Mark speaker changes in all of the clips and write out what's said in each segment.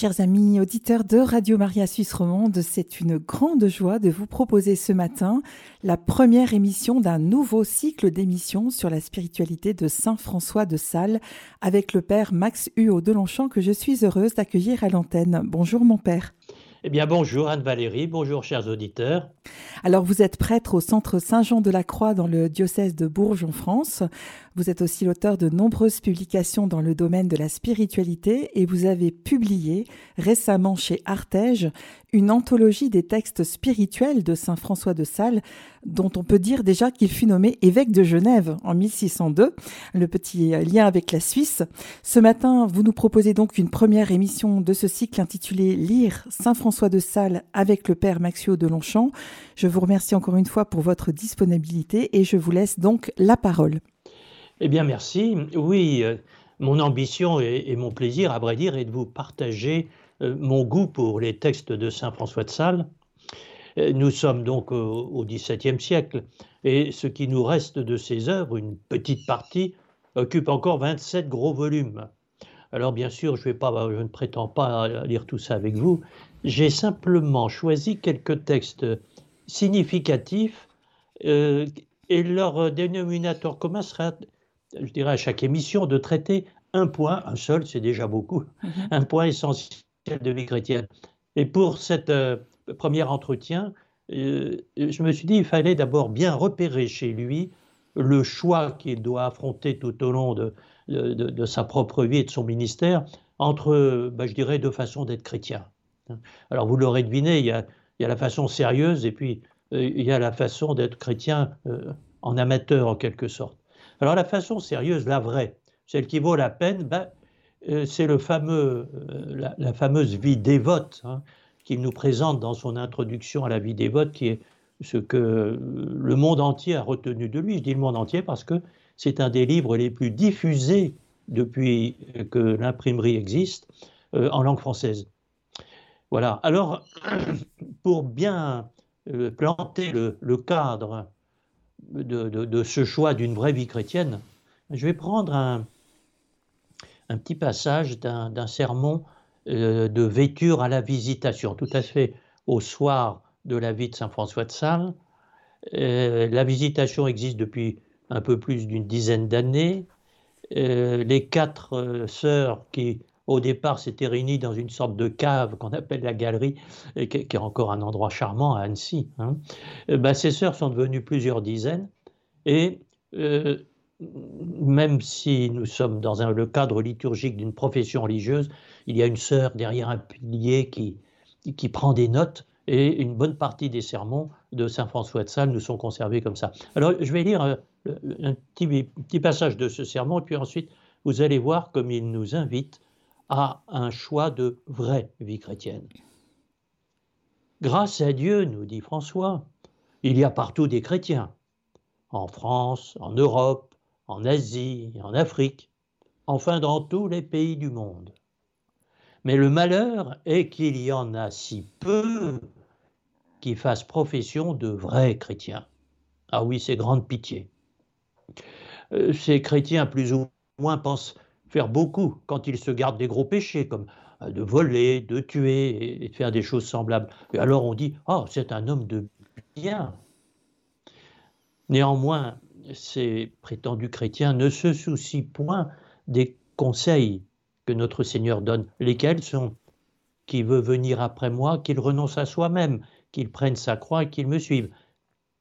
Speaker 1: Chers amis auditeurs de Radio Maria Suisse Romande, c'est une grande joie de vous proposer ce matin la première émission d'un nouveau cycle d'émissions sur la spiritualité de Saint François de Sales avec le père Max Huot de Longchamp que je suis heureuse d'accueillir à l'antenne. Bonjour mon père.
Speaker 2: Eh bien, bonjour Anne-Valérie, bonjour chers auditeurs.
Speaker 1: Alors, vous êtes prêtre au centre Saint-Jean de la Croix dans le diocèse de Bourges en France. Vous êtes aussi l'auteur de nombreuses publications dans le domaine de la spiritualité et vous avez publié récemment chez Artege une anthologie des textes spirituels de Saint François de Sales, dont on peut dire déjà qu'il fut nommé évêque de Genève en 1602, le petit lien avec la Suisse. Ce matin, vous nous proposez donc une première émission de ce cycle intitulé Lire Saint François de Sales avec le Père Maxio de Longchamp. Je vous remercie encore une fois pour votre disponibilité et je vous laisse donc la parole.
Speaker 2: Eh bien, merci. Oui, euh, mon ambition et, mon plaisir, à vrai dire, est de vous partager euh, mon goût pour les textes de Saint François de Sales. Euh, nous sommes donc au XVIIe siècle et ce qui nous reste de ses œuvres, une petite partie, occupe encore 27 gros volumes. Alors bien sûr, pas, je ne prétends pas lire tout ça avec vous. J'ai simplement choisi quelques textes significatifs et leur dénominateur commun sera, je dirais à chaque émission, de traiter un point, un seul, c'est déjà beaucoup, mhm. un point essentiel de vie chrétienne. Et pour cet euh, premier entretien, euh, je me suis dit il fallait d'abord bien repérer chez lui le choix qu'il doit affronter tout au long de, de, sa propre vie et de son ministère entre, bah, je dirais, deux façons d'être chrétien. Alors vous l'aurez deviné, il y, a, il y, a, la façon sérieuse et puis euh, il y a la façon d'être chrétien euh, en amateur en quelque sorte. Alors la façon sérieuse, la vraie, celle qui vaut la peine, ben, euh, c'est fameux, la, fameuse vie dévote hein, qu'il nous présente dans son introduction à la vie dévote, qui est ce que le monde entier a retenu de lui. Je dis le monde entier parce que c'est un des livres les plus diffusés depuis que l'imprimerie existe en langue française. Voilà. Alors, pour bien euh, planter le, cadre de, ce choix d'une vraie vie chrétienne, je vais prendre un, petit passage d'un sermon euh, de Vêture à la visitation, tout à fait au soir de la vie de Saint François de Sales. Euh, la visitation existe depuis un peu plus d'une dizaine d'années. les quatre sœurs qui au départ s'étaient réunis dans une sorte de cave qu'on appelle la galerie, qui, est encore un endroit charmant à Annecy. Hein. Euh, bah, ces sœurs sont devenues plusieurs dizaines, et euh, même si nous sommes dans le cadre liturgique d'une profession religieuse, il y a une sœur derrière un pilier qui, prend des notes, et une bonne partie des sermons de Saint François de Sales nous sont conservés comme ça. Alors je vais lire euh, un, petit, petit passage de ce sermon, et puis ensuite vous allez voir comme il nous invite à un choix de vraie vie chrétienne. Grâce à Dieu, nous dit François, il y a partout des chrétiens, en France, en Europe, en Asie, en Afrique, enfin dans tous les pays du monde. Mais le malheur est qu'il y en a si peu qui fassent profession de vrais chrétiens. Ah oui, c'est grande pitié. Euh, ces chrétiens plus ou moins pensent faire beaucoup quand il se garde des gros péchés, comme euh, de voler, de tuer et de faire des choses semblables. Et alors on dit, oh, c'est un homme de bien. Néanmoins, ces prétendus chrétiens ne se soucient point des conseils que notre Seigneur donne, lesquels sont qui veut venir après moi, qu'il renonce à soi-même, qu'il prenne sa croix et qu'il me suive.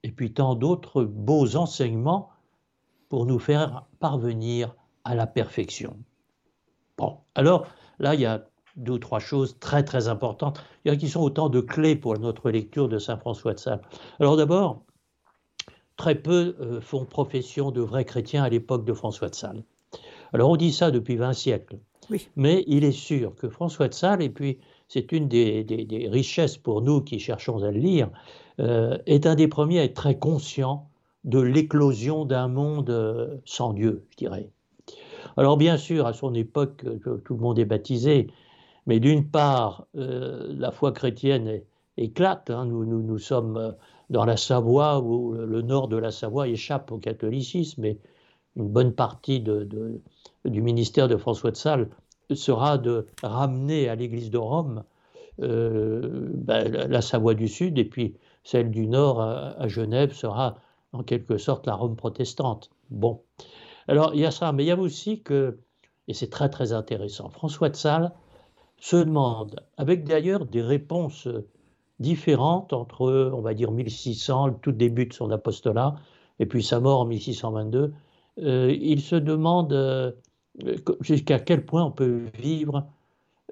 Speaker 2: Et puis tant d'autres beaux enseignements pour nous faire parvenir à la perfection. Bon, alors là, il y a deux ou trois choses très très importantes qui sont autant de clés pour notre lecture de Saint François de Sales. Alors d'abord, très peu euh, font profession de vrais chrétiens à l'époque de François de Sales. Alors on dit ça depuis 20 siècles, oui. mais il est sûr que François de Sales, et puis c'est une des, richesses pour nous qui cherchons à le lire, euh, est un des premiers à être très conscient de l'éclosion d'un monde euh, sans Dieu, je dirais. Alors bien sûr, à son époque, euh, tout le monde est baptisé, mais d'une part, euh, la foi chrétienne éclate. Hein. Nous, sommes euh, dans la Savoie, où le nord de la Savoie échappe au catholicisme, mais une bonne partie du ministère de François de Sales sera de ramener à l'Église de Rome ben, la Savoie du Sud et puis celle du Nord à, Genève sera en quelque sorte la Rome protestante. Bon, alors il y a ça, mais il y a aussi que, et c'est très très intéressant, François de Sales se demande, avec d'ailleurs des réponses différentes entre, on va dire, 1600, le tout début de son apostolat, et puis sa mort en 1622, euh, il se demande euh, jusqu'à quel point on peut vivre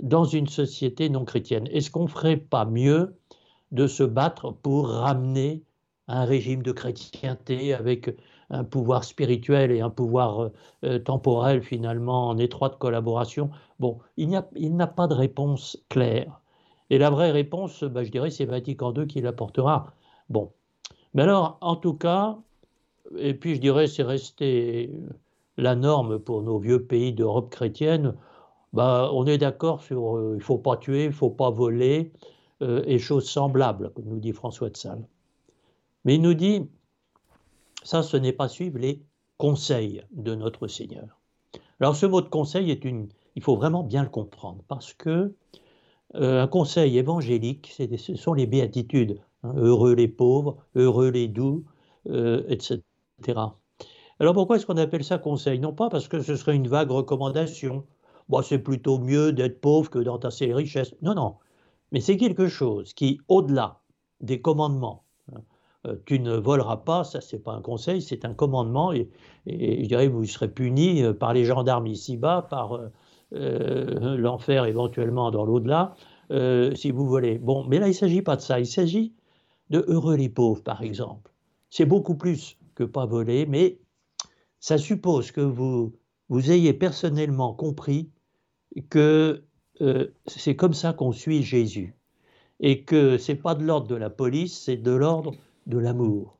Speaker 2: dans une société non chrétienne. Est-ce qu'on ne ferait pas mieux de se battre pour ramener un régime de chrétienté avec un pouvoir spirituel et un pouvoir euh, temporel finalement en étroite collaboration Bon, il n'a pas de réponse claire. Et la vraie réponse, bah, je dirais, c'est Vatican II qui l'apportera. Bon. Mais alors, en tout cas, et puis je dirais, c'est resté la norme pour nos vieux pays d'Europe chrétienne. Bah, on est d'accord sur euh, il ne faut pas tuer, il ne faut pas voler, euh, et choses semblables, comme nous dit François de Sales. Mais il nous dit, ça, ce n'est pas suivre les conseils de notre Seigneur. Alors ce mot de conseil est une, il faut vraiment bien le comprendre, parce que euh, un conseil évangélique, ce sont les béatitudes. Hein. heureux les pauvres, heureux les doux, etc. Alors pourquoi est-ce qu'on appelle ça conseil? Non pas parce que ce serait une vague recommandation. Bon, c'est plutôt mieux d'être pauvre que d'entasser les richesses. Non, non. Mais c'est quelque chose qui, au-delà des commandements, euh, tu ne voleras pas, ça c'est pas un conseil, c'est un commandement et, je dirais vous serez puni euh, par les gendarmes ici-bas, par euh, l'enfer éventuellement dans l'au-delà, si vous volez. Bon, mais là il ne s'agit pas de ça, il s'agit de heureux les pauvres par exemple. C'est beaucoup plus que pas voler, mais ça suppose que vous, vous ayez personnellement compris que euh, c'est comme ça qu'on suit Jésus et que c'est pas de l'ordre de la police, c'est de l'ordre de l'amour.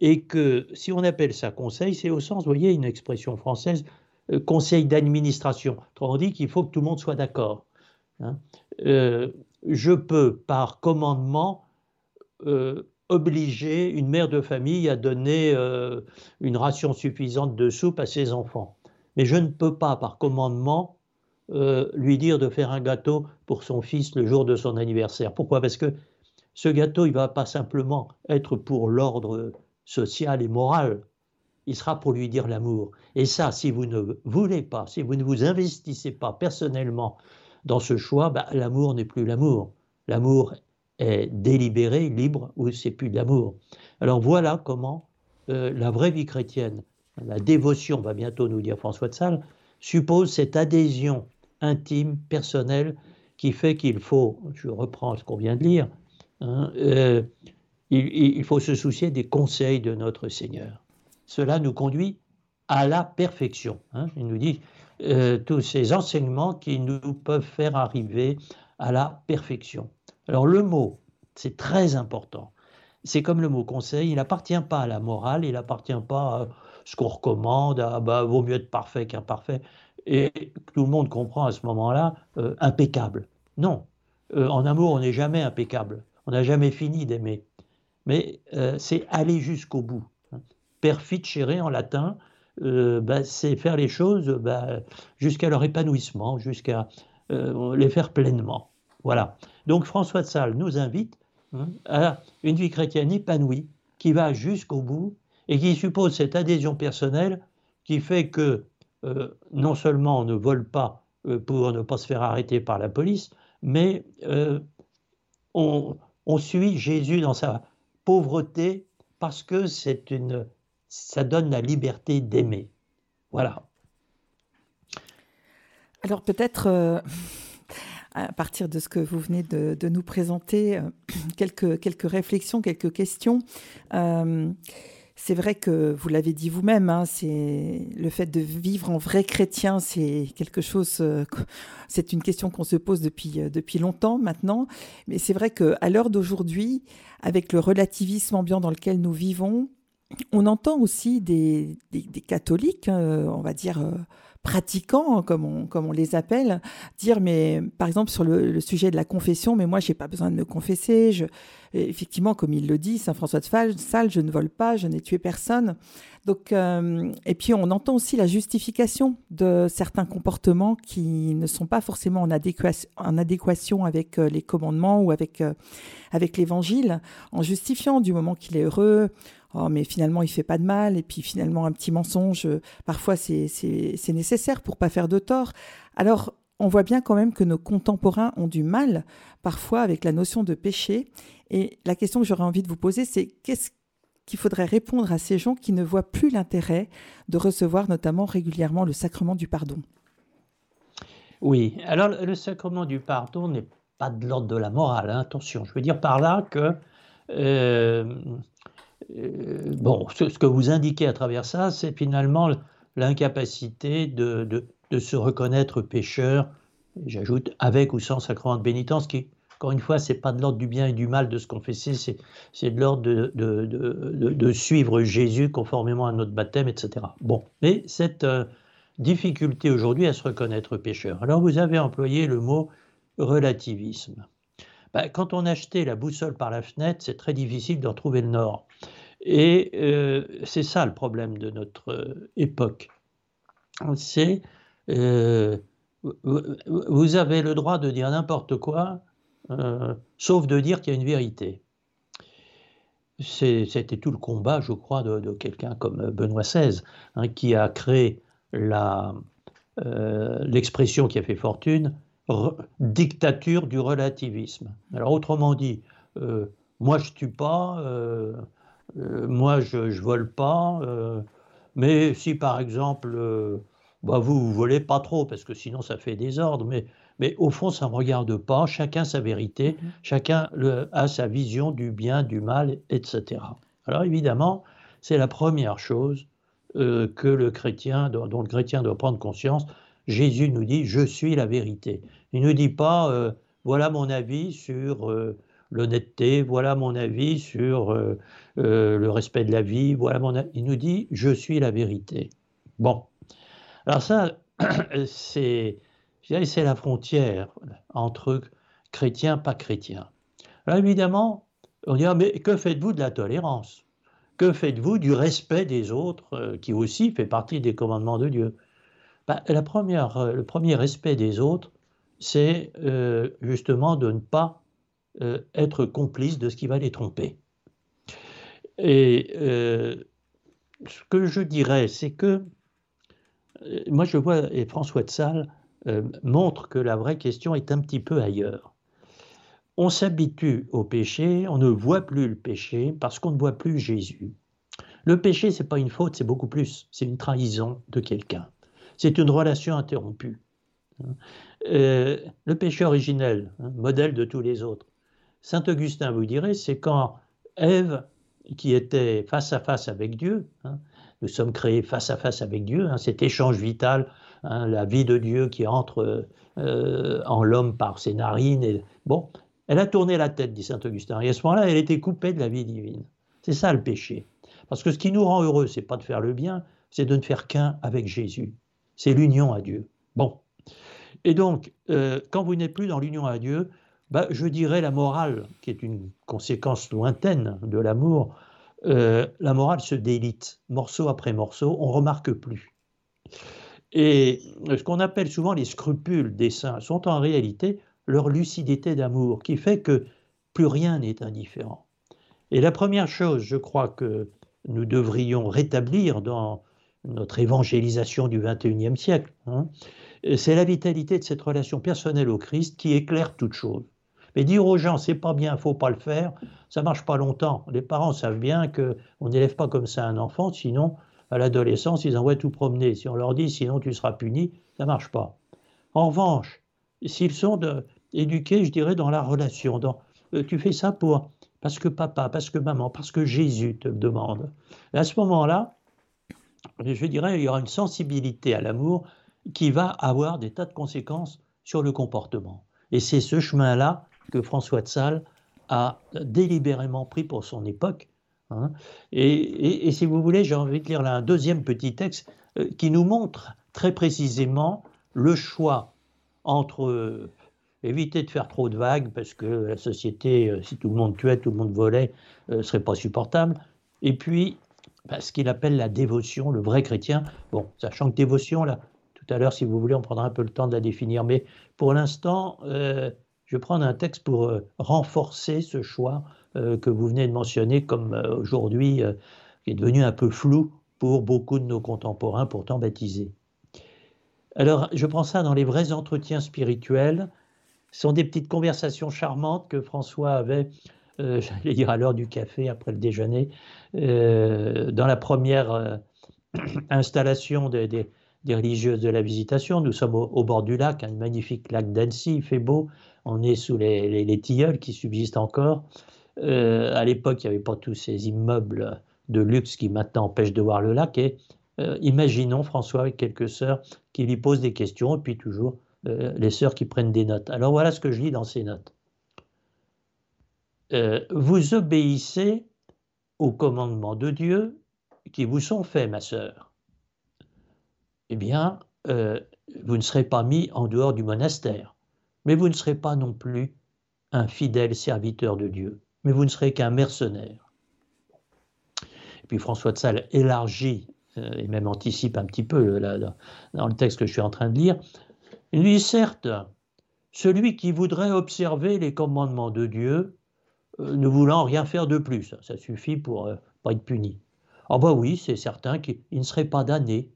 Speaker 2: Et que si on appelle ça conseil, c'est au sens, vous voyez, une expression française, euh, conseil d'administration. On dit qu'il faut que tout le monde soit d'accord. Hein. Euh, je peux, par commandement, obliger une mère de famille à donner euh, une ration suffisante de soupe à ses enfants. Mais je ne peux pas, par commandement, euh, lui dire de faire un gâteau pour son fils le jour de son anniversaire. Pourquoi? Parce que ce gâteau, il ne va pas simplement être pour l'ordre social et moral, il sera pour lui dire l'amour. Et ça, si vous ne voulez pas, si vous ne vous investissez pas personnellement dans ce choix, bah, l'amour n'est plus l'amour. L'amour est délibéré, libre, ou c'est plus de l'amour. Alors voilà comment euh, la vraie vie chrétienne, la dévotion, va bientôt nous dire François de Sales, suppose cette adhésion intime, personnelle, qui fait qu'il faut, je reprends ce qu'on vient de lire, hein, euh, il, faut se soucier des conseils de notre Seigneur. Cela nous conduit à la perfection. Hein. Il nous dit euh, tous ces enseignements qui nous peuvent faire arriver à la perfection. Alors le mot, c'est très important. C'est comme le mot conseil, il n'appartient pas à la morale, il n'appartient pas à ce qu'on recommande, à bah, vaut mieux être parfait qu'imparfait. Et tout le monde comprend à ce moment-là, euh, impeccable. Non, en amour, on n'est jamais impeccable. On n'a jamais fini d'aimer. Mais euh, c'est aller jusqu'au bout. Perficere en latin, bah, c'est faire les choses bah, jusqu'à leur épanouissement, jusqu'à les faire pleinement. Voilà. Donc François de Sales nous invite hein, à une vie chrétienne épanouie qui va jusqu'au bout et qui suppose cette adhésion personnelle qui fait que euh, non seulement on ne vole pas euh, pour ne pas se faire arrêter par la police, mais euh, on, suit Jésus dans sa pauvreté parce que c'est une, ça donne la liberté d'aimer. Voilà.
Speaker 1: Alors peut-être à partir de ce que vous venez de, nous présenter, euh, quelques, quelques réflexions, quelques questions. Euh, c'est vrai que vous l'avez dit vous-même, hein, c'est le fait de vivre en vrai chrétien, c'est quelque chose, euh, c'est une question qu'on se pose depuis depuis longtemps maintenant. Mais c'est vrai que à l'heure d'aujourd'hui, avec le relativisme ambiant dans lequel nous vivons, on entend aussi des, des, catholiques, on va dire pratiquants, comme on, les appelle, dire, mais par exemple sur le, sujet de la confession, mais moi, j'ai pas besoin de me confesser. Effectivement, comme il le dit, Saint François de Sales, je ne vole pas, je n'ai tué personne. Donc, euh, et puis on entend aussi la justification de certains comportements qui ne sont pas forcément en adéquation, avec euh, les commandements ou euh, avec l'évangile, en justifiant du moment qu'il est heureux, oh, mais finalement il fait pas de mal, et puis finalement un petit mensonge, parfois c'est nécessaire pour pas faire de tort. Alors, on voit bien quand même que nos contemporains ont du mal parfois avec la notion de péché. Et la question que j'aurais envie de vous poser, c'est qu'est-ce qu'il faudrait répondre à ces gens qui ne voient plus l'intérêt de recevoir notamment régulièrement le sacrement du pardon?
Speaker 2: Oui, alors le sacrement du pardon n'est pas de l'ordre de la morale, hein, attention. Je veux dire par là que, euh, euh, bon, ce, que vous indiquez à travers ça, c'est finalement l'incapacité de, de, se reconnaître pécheur, j'ajoute avec ou sans sacrement de pénitence, qui encore une fois, c'est pas de l'ordre du bien et du mal de se confesser, c'est de l'ordre de, de, de, suivre Jésus conformément à notre baptême, etc. Bon, mais cette euh, difficulté aujourd'hui à se reconnaître pécheur. Alors vous avez employé le mot relativisme. Ben, quand on achetait la boussole par la fenêtre, c'est très difficile de retrouver le nord. Et euh, c'est ça le problème de notre euh, époque. C'est vous avez le droit de dire n'importe quoi euh, sauf de dire qu'il y a une vérité. C'était tout le combat, je crois, de, quelqu'un comme Benoît XVI, hein, qui a créé euh, l'expression qui a fait fortune, dictature du relativisme. Alors autrement dit, euh, moi je tue pas, moi je, je vole pas, mais si par exemple, bah, vous vous volez pas trop parce que sinon ça fait désordre, mais mais au fond, ça ne me regarde pas. Chacun sa vérité, mhm. chacun a sa vision du bien, du mal, etc. Alors évidemment, c'est la première chose euh, que le chrétien, dont le chrétien doit prendre conscience. Jésus nous dit Je suis la vérité. Il ne nous dit pas euh, Voilà mon avis sur euh, l'honnêteté, voilà mon avis sur le respect de la vie, voilà mon Il nous dit Je suis la vérité. Bon. Alors ça, c'est c'est la frontière entre chrétiens, pas chrétiens. Alors évidemment, on dit, mais que faites-vous de la tolérance? Que faites-vous du respect des autres, euh, qui aussi fait partie des commandements de Dieu? Ben, la première, euh, Le premier respect des autres, c'est euh, justement de ne pas être complice de ce qui va les tromper. Et ce que je dirais, c'est que moi je vois, et François de Sales euh, montre que la vraie question est un petit peu ailleurs. On s'habitue au péché, on ne voit plus le péché parce qu'on ne voit plus Jésus. Le péché, c'est pas une faute, c'est beaucoup plus. C'est une trahison de quelqu'un. C'est une relation interrompue. Euh, le péché originel, hein, modèle de tous les autres. Saint Augustin vous dirait, c'est quand Ève, qui était face à face avec Dieu, hein, nous sommes créés face à face avec Dieu, hein, cet échange vital Hein, la vie de Dieu qui entre euh, en l'homme par ses narines. Bon, elle a tourné la tête, dit saint Augustin. Et à ce moment-là, elle était coupée de la vie divine. C'est ça le péché. Parce que ce qui nous rend heureux, c'est pas de faire le bien, c'est de ne faire qu'un avec Jésus. C'est l'union à Dieu. Bon. Et donc, euh, quand vous n'êtes plus dans l'union à Dieu, bah, je dirais la morale, qui est une conséquence lointaine de l'amour, euh, la morale se délite, morceau après morceau, on remarque plus. Et ce qu'on appelle souvent les scrupules des saints sont en réalité leur lucidité d'amour, qui fait que plus rien n'est indifférent. Et la première chose, je crois, que nous devrions rétablir dans notre évangélisation du XXIe siècle, hein, c'est la vitalité de cette relation personnelle au Christ qui éclaire toute chose. Mais dire aux gens c'est pas bien, faut pas le faire, ça marche pas longtemps. Les parents savent bien qu'on n'élève pas comme ça un enfant, sinon à l'adolescence, ils envoient tout promener. Si on leur dit sinon tu seras puni, ça marche pas. En revanche, s'ils sont éduqués, je dirais, dans la relation, dans, euh, tu fais ça pour parce que papa, parce que maman, parce que Jésus te demande. à ce moment-là, je dirais, il y aura une sensibilité à l'amour qui va avoir des tas de conséquences sur le comportement. Et c'est ce chemin-là que François de Sales a délibérément pris pour son époque Hein. Et, si vous voulez, j'ai envie de lire là un deuxième petit texte euh, qui nous montre très précisément le choix entre euh, éviter de faire trop de vagues parce que la société, euh, si tout le monde tuait, tout le monde volait, ne serait pas supportable. Et puis, bah, ce qu'il appelle la dévotion, le vrai chrétien. Bon, sachant que dévotion, là, tout à l'heure, si vous voulez, on prendra un peu le temps de la définir. Mais pour l'instant, je vais prendre un texte pour renforcer ce choix que vous venez de mentionner comme aujourd'hui, qui est devenu un peu flou pour beaucoup de nos contemporains pourtant baptisés. Alors, je prends ça dans les vrais entretiens spirituels. Ce sont des petites conversations charmantes que François avait, euh, j'allais dire à l'heure du café, après le déjeuner, euh, dans la première euh, installation des, religieuses de la visitation. Nous sommes au, bord du lac, un magnifique lac d'Annecy, il fait beau. On est sous les, les tilleuls qui subsistent encore. à l'époque, il n'y avait pas tous ces immeubles de luxe qui maintenant empêche de voir le lac. Et euh, imaginons François avec quelques sœurs qui lui posent des questions, et puis toujours euh, les sœurs qui prennent des notes. Alors voilà ce que je lis dans ces notes. Euh, vous obéissez aux commandements de Dieu qui vous sont faits, ma sœur. Eh bien, vous ne serez pas mis en dehors du monastère, mais vous ne serez pas non plus un fidèle serviteur de Dieu, mais vous ne serez qu'un mercenaire puis François de Sales élargit euh, et même anticipe un petit peu dans le texte que je suis en train de lire. Il dit certes, celui qui voudrait observer les commandements de Dieu, euh, ne voulant rien faire de plus, ça suffit pour ne euh, pas être puni. Ah bah oui, c'est certain qu'il ne serait pas damné.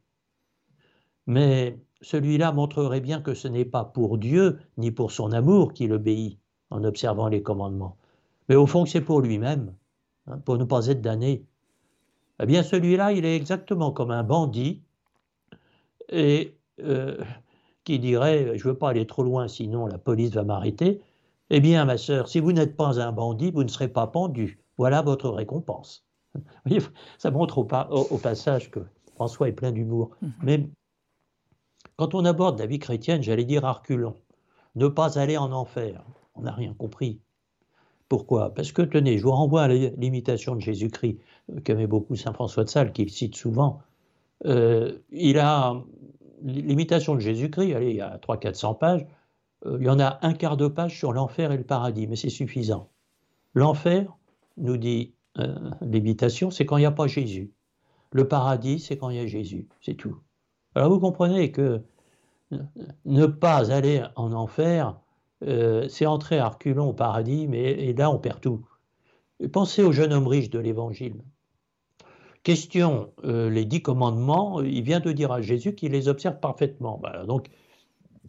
Speaker 2: Mais celui-là montrerait bien que ce n'est pas pour Dieu ni pour son amour qu'il obéit en observant les commandements, mais au fond que c'est pour lui-même, hein, pour ne pas être damné. Eh bien, celui-là, il est exactement comme un bandit et euh, qui dirait Je ne veux pas aller trop loin, sinon la police va m'arrêter. Eh bien, ma sœur, si vous n'êtes pas un bandit, vous ne serez pas pendu. Voilà votre récompense. ça montre au, passage que François est plein d'humour. Mhm. Mais quand on aborde la vie chrétienne, j'allais dire arculon, ne pas aller en enfer. On n'a rien compris. Pourquoi? Parce que, tenez, je vous renvoie à l'imitation de Jésus-Christ, euh, qu'aimait beaucoup Saint François de Sales, qu'il cite souvent. Euh, il a l'imitation de Jésus-Christ, il y a 300-400 pages, il y en a un quart de page sur l'enfer et le paradis, mais c'est suffisant. L'enfer, nous dit l'imitation, c'est quand il n'y a pas Jésus. Le paradis, c'est quand il y a Jésus, c'est tout. Alors vous comprenez que ne pas aller en enfer, euh, c'est entrer à reculons au paradis, mais et là on perd tout. Pensez au jeune homme riche de l'Évangile. Question, euh, les dix commandements, il vient de dire à Jésus qu'il les observe parfaitement. Donc,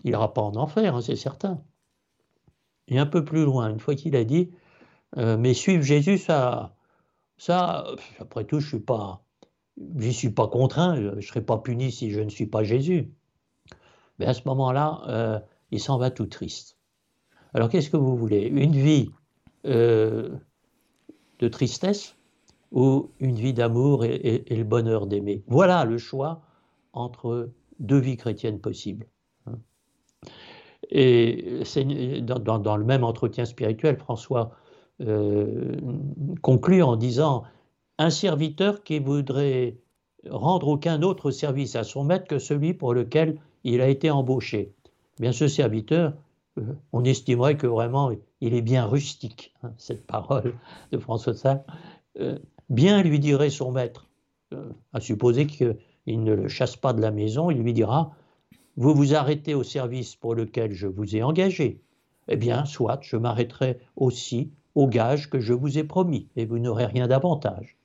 Speaker 2: il n'ira pas en enfer, hein, c'est certain. Et un peu plus loin, une fois qu'il a dit, euh, mais suivre Jésus, ça, après tout, je suis pas, j'y suis pas contraint, je ne serai pas puni si je ne suis pas Jésus. Mais à ce moment-là, il s'en va tout triste. Alors qu'est-ce que vous voulez? Une vie euh, de tristesse ou une vie d'amour et, le bonheur d'aimer? Voilà le choix entre deux vies chrétiennes possibles. Et dans, le même entretien spirituel, François euh, conclut en disant Un serviteur qui voudrait rendre aucun autre service à son maître que celui pour lequel il a été embauché. Bien, ce serviteur, on estimerait que vraiment il est bien rustique, hein, cette parole de François Sales. Euh, bien lui dirait son maître, euh, à supposer qu'il ne le chasse pas de la maison, il lui dira Vous vous arrêtez au service pour lequel je vous ai engagé. Eh bien, soit je m'arrêterai aussi au gage que je vous ai promis, et vous n'aurez rien d'avantage.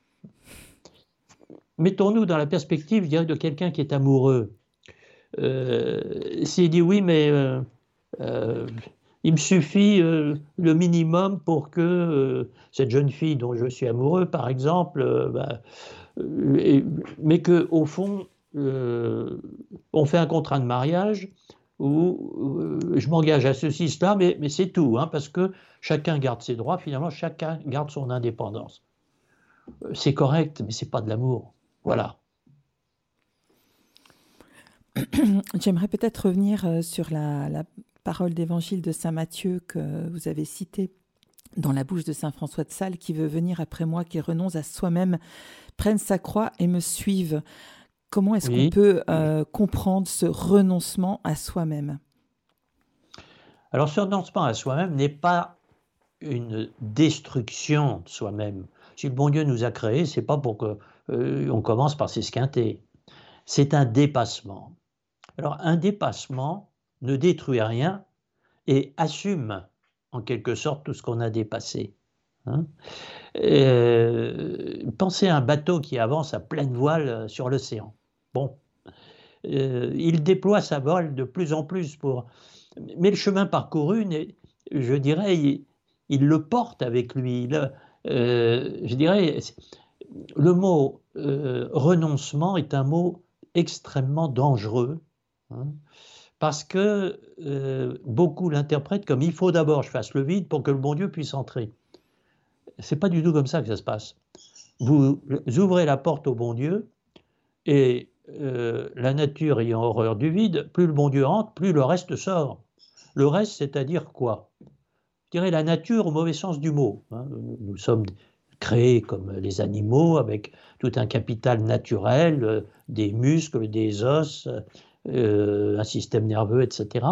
Speaker 2: Mettons-nous dans la perspective, de quelqu'un qui est amoureux. Euh, s'il dit oui, mais euh, il me suffit euh, le minimum pour que euh, cette jeune fille dont je suis amoureux, par exemple, bah, mais que au fond, on fait un contrat de mariage où je m'engage à ceci, cela, mais, c'est tout, hein, parce que chacun garde ses droits, finalement, chacun garde son indépendance. C'est correct, mais c'est pas de l'amour. Voilà.
Speaker 1: J'aimerais peut-être revenir sur la, la, parole d'évangile de Saint Matthieu que vous avez citée dans la bouche de Saint François de Sales, qui veut venir après moi, qui renonce à soi-même, prenne sa croix et me suive. Comment est-ce qu'on peut euh, comprendre ce renoncement à soi-même?
Speaker 2: Alors ce renoncement à soi-même n'est pas une destruction de soi-même. Si le bon Dieu nous a créés, c'est pas pour que euh, on commence par s'esquinter. C'est un dépassement. Alors un dépassement ne détruit rien et assume en quelque sorte tout ce qu'on a dépassé. Hein. Euh, pensez à un bateau qui avance à pleine voile sur l'océan. Bon, euh, il déploie sa voile de plus en plus pour. Mais le chemin parcouru, je dirais, il, le porte avec lui. Euh, je dirais, le mot renoncement est un mot extrêmement dangereux. Hein, parce que beaucoup l'interprètent comme il faut d'abord je fasse le vide pour que le bon Dieu puisse entrer c'est pas du tout comme ça que ça se passe. Vous ouvrez la porte au bon Dieu et euh, la nature ayant horreur du vide, plus le bon Dieu entre, plus le reste sort. Le reste, c'est-à-dire quoi? Je dirais la nature au mauvais sens du mot. Hein. Nous sommes créés comme les animaux avec tout un capital naturel, euh, des muscles, des os, euh, un système nerveux, etc.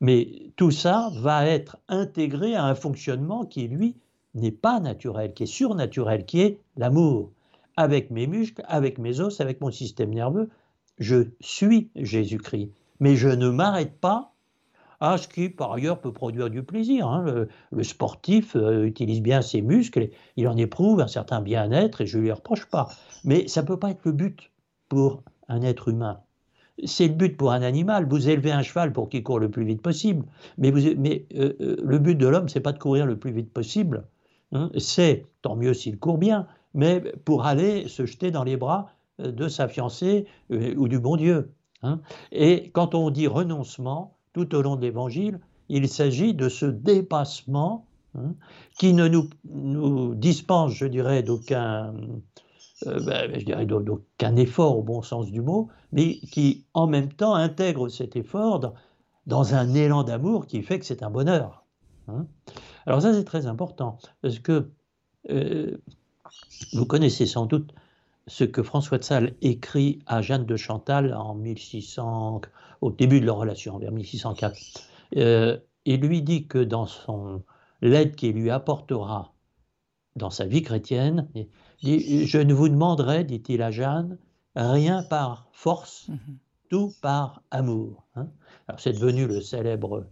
Speaker 2: Mais tout ça va être intégré à un fonctionnement qui, lui, n'est pas naturel, qui est surnaturel, qui est l'amour. Avec mes muscles, avec mes os, avec mon système nerveux, je suis Jésus-Christ. Mais je ne m'arrête pas à ce qui, par ailleurs, peut produire du plaisir. Hein. Le, sportif euh, utilise bien ses muscles, il en éprouve un certain bien-être et je ne lui reproche pas. Mais ça ne peut pas être le but pour un être humain. C'est le but pour un animal. Vous élevez un cheval pour qu'il court le plus vite possible. Mais, euh, euh, le but de l'homme, c'est pas de courir le plus vite possible. Hein, c'est, tant mieux s'il court bien, mais pour aller se jeter dans les bras euh, de sa fiancée euh, ou du bon Dieu. Hein. Et quand on dit renoncement, tout au long de l'Évangile, il s'agit de ce dépassement hein, qui ne nous, dispense, je dirais, d'aucun euh, dirais d'aucun effort au bon sens du mot, mais qui en même temps intègre cet effort dans, un élan d'amour qui fait que c'est un bonheur. Alors ça, c'est très important, parce que vous connaissez sans doute ce que François de Sales écrit à Jeanne de Chantal en 1600, au début de leur relation, vers 1604. Euh, il lui dit que dans son l'aide qu'il lui apportera dans sa vie chrétienne, je ne vous demanderai, dit-il à Jeanne, rien par force, mhm. tout par amour. Hein. Alors c'est devenu le célèbre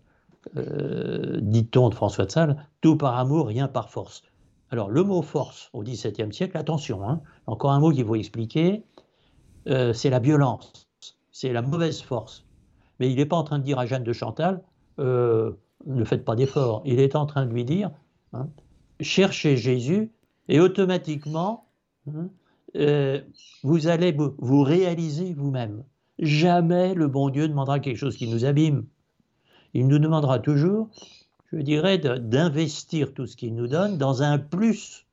Speaker 2: euh, dit-on de François de Sales, tout par amour, rien par force. Alors le mot force au XVIIe siècle, attention, hein, encore un mot qu'il faut expliquer, euh, c'est la violence, c'est la mauvaise force. Mais il n'est pas en train de dire à Jeanne de Chantal, euh, ne faites pas d'efforts. Il est en train de lui dire, hein, cherchez Jésus et automatiquement, hein, vous allez vous, vous réaliser vous-même. Jamais le bon Dieu demandera quelque chose qui nous abîme il nous demandera toujours, je dirais, d'investir tout ce qu'il nous donne dans un plus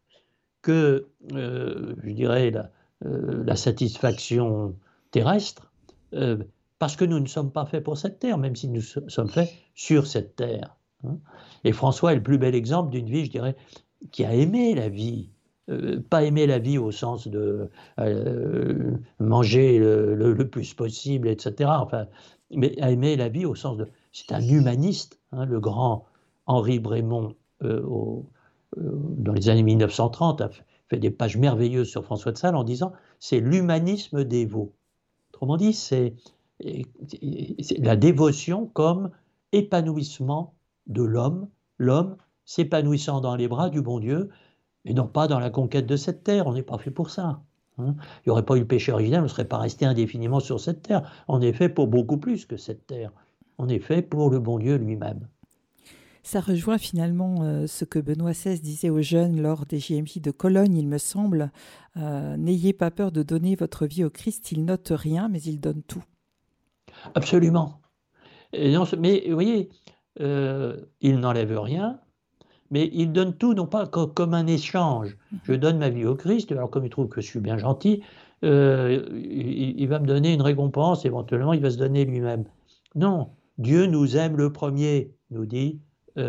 Speaker 2: que, euh, je dirais, la, euh, satisfaction terrestre, euh, parce que nous ne sommes pas faits pour cette terre, même si nous sommes faits sur cette terre. Hein. Et François est le plus bel exemple d'une vie, je dirais, qui a aimé la vie, pas aimé la vie au sens de manger le, plus possible, etc. Enfin, mais a aimé la vie au sens de c'est un humaniste, hein, le grand Henri Brémond, euh, euh, dans les années 1930, a fait des pages merveilleuses sur François de Sales en disant c'est l'humanisme dévot. Autrement dit, c'est la dévotion comme épanouissement de l'homme, l'homme s'épanouissant dans les bras du bon Dieu, et non pas dans la conquête de cette terre. On n'est pas fait pour ça. Hein. Il n'y aurait pas eu le péché originel, on ne serait pas resté indéfiniment sur cette terre. On est fait pour beaucoup plus que cette terre en effet, pour le bon Dieu lui-même.
Speaker 1: Ça rejoint finalement euh, ce que Benoît XVI disait aux jeunes lors des JMJ de Cologne, il me semble. Euh, n'ayez pas peur de donner votre vie au Christ, il note rien, mais il donne tout.
Speaker 2: Absolument. mais vous voyez, euh, il n'enlève rien, mais il donne tout, non pas comme un échange. Je mhm. donne ma vie au Christ, alors comme il trouve que je suis bien gentil, il, va me donner une récompense, éventuellement il va se donner lui-même. Non, Dieu nous aime le premier, nous dit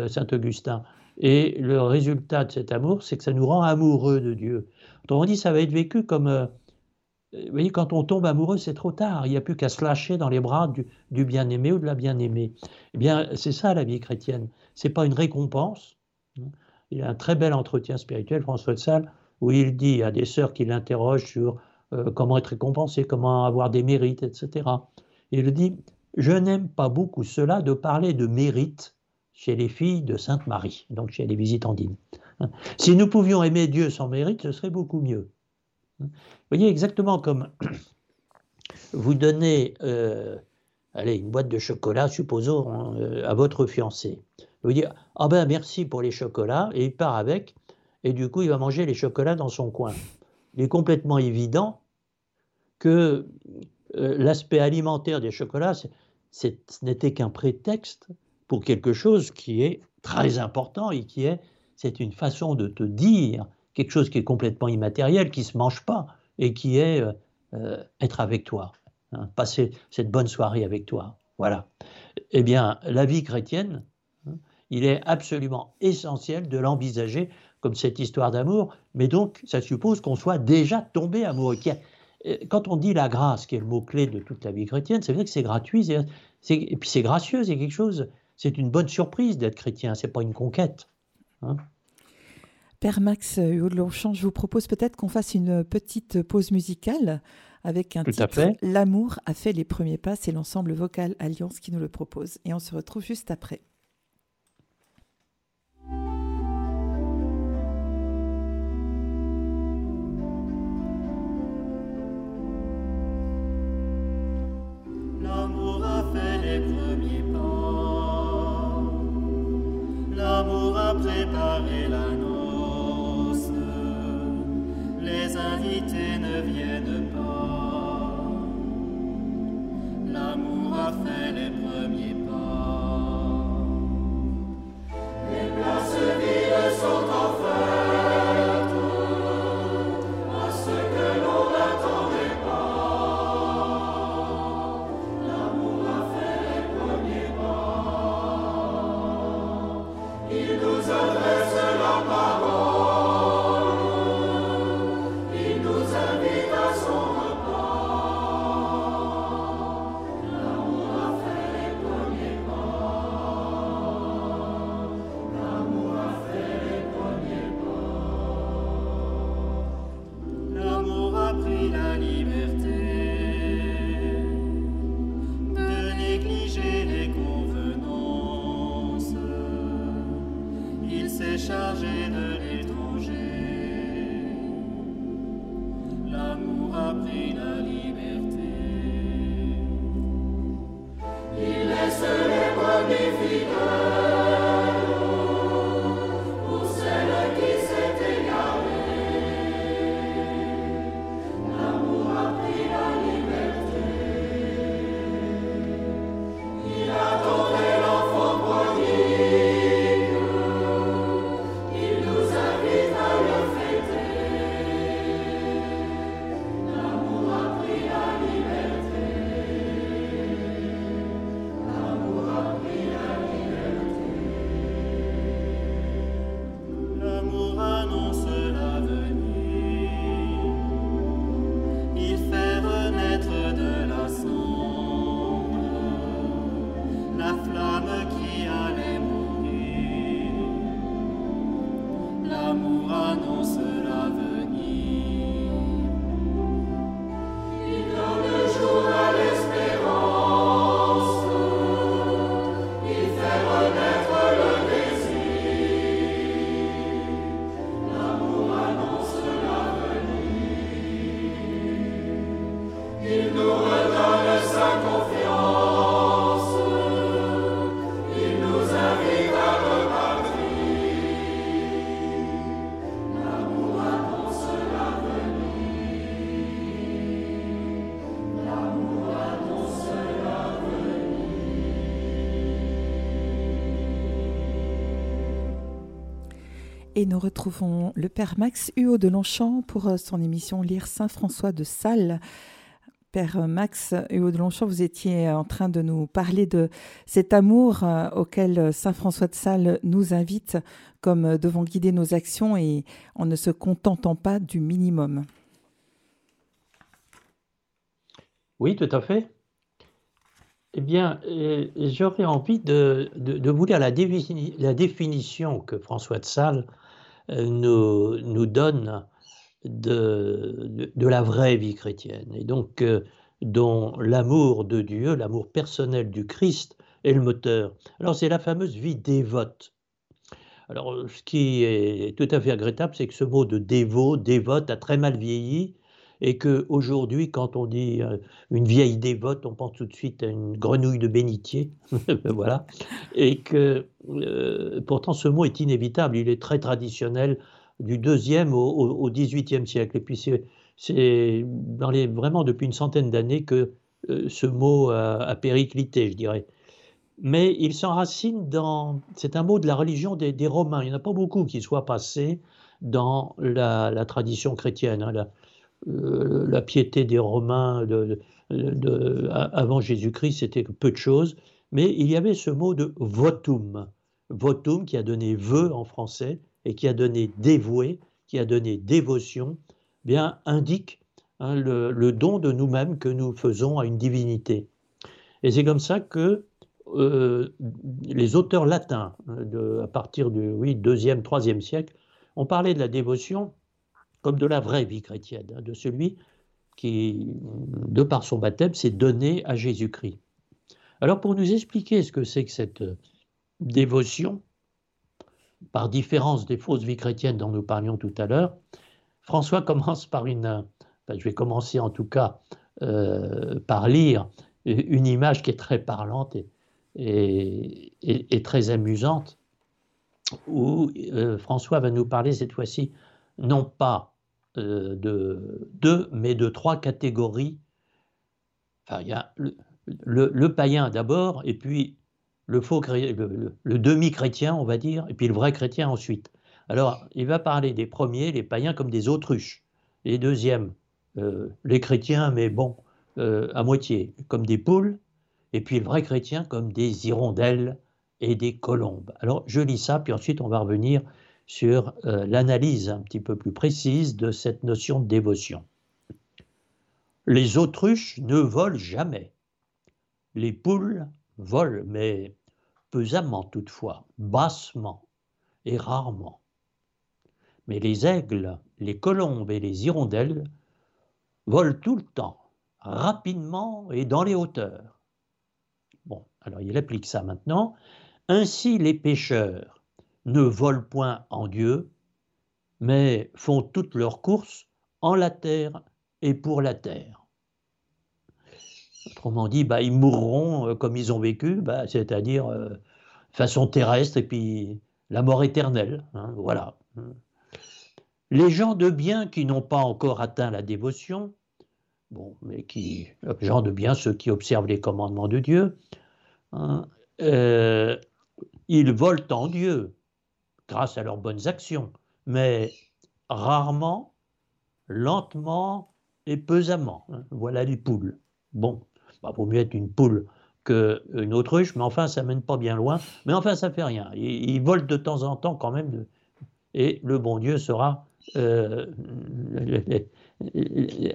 Speaker 2: Saint Augustin. Et le résultat de cet amour, c'est que ça nous rend amoureux de Dieu. Autrement dit, ça va être vécu comme, euh, vous voyez, quand on tombe amoureux, c'est trop tard. Il n'y a plus qu'à se lâcher dans les bras du, bien-aimé ou de la bien-aimée. Eh bien, c'est ça la vie chrétienne. C'est pas une récompense. Il y a un très bel entretien spirituel, François de Sales, où il dit à des sœurs qui l'interrogent sur euh, comment être récompensé, comment avoir des mérites, etc. il dit Je n'aime pas beaucoup cela de parler de mérite chez les filles de Sainte Marie, donc chez les visitandines. Si nous pouvions aimer Dieu sans mérite, ce serait beaucoup mieux. Vous voyez, exactement comme vous donnez euh, allez, une boîte de chocolat, supposons, hein, euh, à votre fiancé. Vous dites Ah ben merci pour les chocolats, et il part avec, et du coup il va manger les chocolats dans son coin. Il est complètement évident que euh, l'aspect alimentaire des chocolats, ce n'était qu'un prétexte pour quelque chose qui est très important et qui est, c'est une façon de te dire quelque chose qui est complètement immatériel, qui ne se mange pas, et qui est euh, euh, être avec toi, hein, passer cette bonne soirée avec toi. Voilà. Eh bien, la vie chrétienne, hein, il est absolument essentiel de l'envisager comme cette histoire d'amour, mais donc ça suppose qu'on soit déjà tombé amoureux. Euh, quand on dit la grâce, qui est le mot-clé de toute la vie chrétienne, ça veut dire que c'est gratuit, et puis c'est gracieux, c'est quelque chose, c'est une bonne surprise d'être chrétien, c'est pas une conquête. Hein.
Speaker 1: Père Max de Longchamp, je vous propose peut-être qu'on fasse une petite pause musicale avec un titre L'amour a fait les premiers pas. C'est l'ensemble vocal Alliance qui nous le propose. Et on se retrouve juste après.
Speaker 3: L'amour a fait les premiers Préparé la les invités ne viennent pas.
Speaker 1: Et nous retrouvons le Père Max Huot de Longchamp pour euh, son émission Lire Saint François de Sales. Père Max Huot de Longchamp, vous étiez en train de nous parler de cet amour euh, auquel Saint François de Sales nous invite comme euh, devant guider nos actions et en ne se contentant pas du minimum.
Speaker 2: Oui, tout à fait. Eh bien, j'aurais envie de, vous lire la, définition que François de Sales euh, nous, donne de, la vraie vie chrétienne, et donc euh, dont l'amour de Dieu, l'amour personnel du Christ est le moteur. Alors, c'est la fameuse vie dévote. Alors, ce qui est tout à fait regrettable, c'est que ce mot de dévot, dévote, a très mal vieilli et qu'aujourd'hui, quand on dit euh, une vieille dévote, on pense tout de suite à une grenouille de bénitier, voilà, et que euh, pourtant ce mot est inévitable, il est très traditionnel du deuxième au, XVIIIe siècle, et puis c'est vraiment depuis une centaine d'années que euh, ce mot a, périclité, je dirais. Mais il s'enracine dans, c'est un mot de la religion des, Romains, il n'y en a pas beaucoup qui soient passés dans la, tradition chrétienne. Hein, euh, la piété des Romains avant Jésus-Christ, c'était peu de choses, mais il y avait ce mot de votum. Votum qui a donné vœu en français et qui a donné dévoué, qui a donné dévotion, bien indique hein, le, don de nous-mêmes que nous faisons à une divinité. Et c'est comme ça que euh, les auteurs latins, à partir du oui, 2e, 3e siècle, ont parlé de la dévotion comme de la vraie vie chrétienne, hein, de celui qui, de par son baptême, s'est donné à Jésus-Christ. Alors pour nous expliquer ce que c'est que cette euh, dévotion, par différence des fausses vies chrétiennes dont nous parlions tout à l'heure, François commence par une... je vais commencer en tout cas euh, par lire une image qui est très parlante et, et, très amusante, où euh, François va nous parler cette fois-ci non pas euh, de deux, mais de trois catégories. Enfin, il y a le, païen d'abord, et puis le, faux, le, demi-chrétien, on va dire, et puis le vrai chrétien ensuite. Alors, il va parler des premiers, les païens, comme des autruches. Les deuxièmes, euh, les chrétiens, mais bon, euh, à moitié, comme des poules. Et puis le vrai chrétien, comme des hirondelles et des colombes. Alors, je lis ça, puis ensuite, on va revenir sur euh, l'analyse un petit peu plus précise de cette notion de dévotion. Les autruches ne volent jamais. Les poules volent, mais pesamment toutefois, bassement et rarement. Mais les aigles, les colombes et les hirondelles volent tout le temps, rapidement et dans les hauteurs. Bon, alors il applique ça maintenant. Ainsi les pêcheurs ne volent point en Dieu, mais font toutes leurs courses en la terre et pour la terre. Autrement dit, bah, ils mourront euh, comme ils ont vécu, bah, c'est-à-dire euh, façon terrestre et puis la mort éternelle. Hein, voilà. Les gens de bien qui n'ont pas encore atteint la dévotion, bon, mais qui, gens de bien, ceux qui observent les commandements de Dieu, hein, euh, ils volent en Dieu, grâce à leurs bonnes actions, mais rarement, lentement et pesamment. Hein. Voilà les poules. Bon, bah, vaut mieux être une poule qu'une autruche, mais enfin, ça mène pas bien loin. Mais enfin, ça fait rien. Ils, volent de temps en temps quand même, et le bon Dieu saura euh,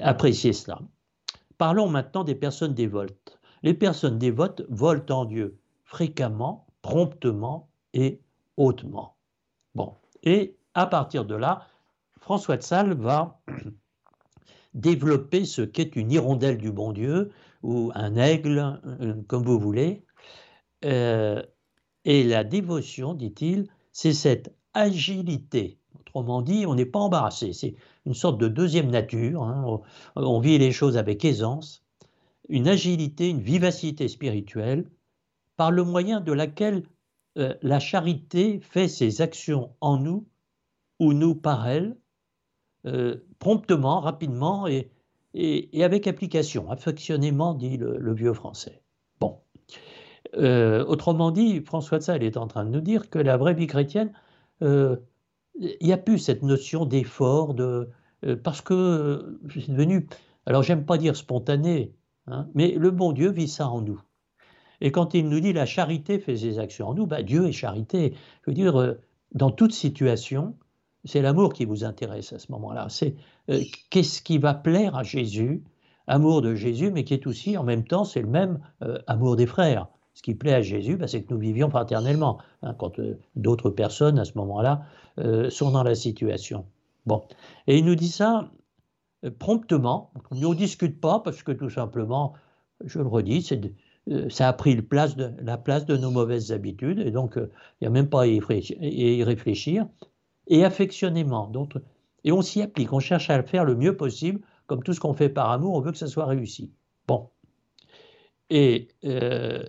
Speaker 2: apprécier cela. Parlons maintenant des personnes dévotes. Les personnes dévotes volent en Dieu fréquemment, promptement et hautement. Bon, et à partir de là, François de Sales va développer ce qu'est une hirondelle du bon Dieu, ou un aigle, euh, comme vous voulez. Euh, et la dévotion, dit-il, c'est cette agilité. Autrement dit, on n'est pas embarrassé. C'est une sorte de deuxième nature. Hein. On, vit les choses avec aisance. Une agilité, une vivacité spirituelle, par le moyen de laquelle euh, la charité fait ses actions en nous ou nous par elle, euh, promptement, rapidement et, avec application, affectionnément, dit le, vieux français. Bon. Euh, autrement dit, François de Sales est en train de nous dire que la vraie vie chrétienne, il n'y a plus cette notion d'effort, de, parce que c'est devenu, alors j'aime pas dire spontané, hein, mais le bon Dieu vit ça en nous. Et quand il nous dit la charité fait ses actions en nous, bah, Dieu est charité. Je veux dire, euh, dans toute situation, c'est l'amour qui vous intéresse à ce moment-là. C'est euh, qu'est-ce qui va plaire à Jésus amour de Jésus, mais qui est aussi, en même temps, c'est le même amour des frères. Ce qui plaît à Jésus, bah, c'est que nous vivions fraternellement, hein, quand d'autres personnes, à ce moment-là, sont dans la situation. Bon. Et il nous dit ça promptement. On ne discute pas parce que tout simplement, je le redis, euh, ça a pris la place de nos mauvaises habitudes et donc euh, il n'y a même pas à y réfléchir. Et affectionnément, et on s'y applique, on cherche à le faire le mieux possible, comme tout ce qu'on fait par amour, on veut que ça soit réussi. Bon. Et euh,